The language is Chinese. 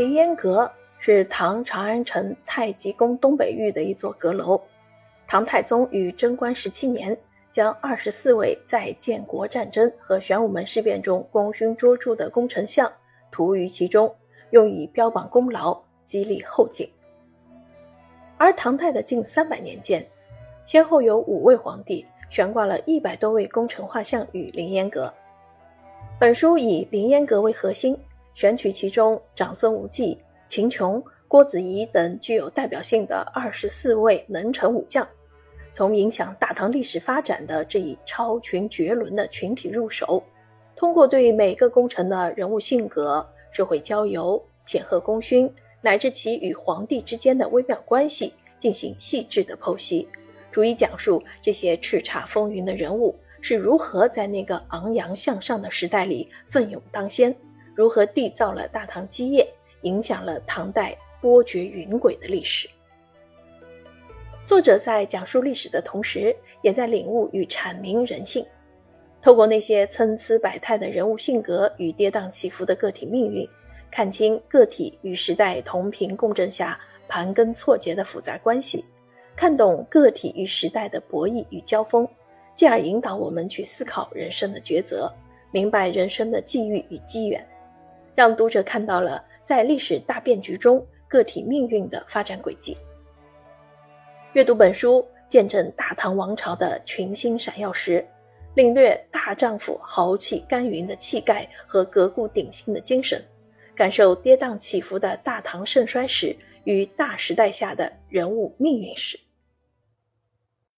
凌烟阁是唐长安城太极宫东北域的一座阁楼。唐太宗于贞观十七年，将二十四位在建国战争和玄武门事变中功勋卓著的功臣像涂于其中，用以标榜功劳，激励后进。而唐代的近三百年间，先后有五位皇帝悬挂了一百多位功臣画像于凌烟阁。本书以凌烟阁为核心。选取其中长孙无忌、秦琼、郭子仪等具有代表性的二十四位能臣武将，从影响大唐历史发展的这一超群绝伦的群体入手，通过对每个功臣的人物性格、社会交游、显赫功勋，乃至其与皇帝之间的微妙关系进行细致的剖析，逐一讲述这些叱咤风云的人物是如何在那个昂扬向上的时代里奋勇当先。如何缔造了大唐基业，影响了唐代波谲云诡的历史？作者在讲述历史的同时，也在领悟与阐明人性。透过那些参差百态的人物性格与跌宕起伏的个体命运，看清个体与时代同频共振下盘根错节的复杂关系，看懂个体与时代的博弈与交锋，进而引导我们去思考人生的抉择，明白人生的际遇与机缘。让读者看到了在历史大变局中个体命运的发展轨迹。阅读本书，见证大唐王朝的群星闪耀时，领略大丈夫豪气干云的气概和革故鼎新的精神，感受跌宕起伏的大唐盛衰史与大时代下的人物命运史。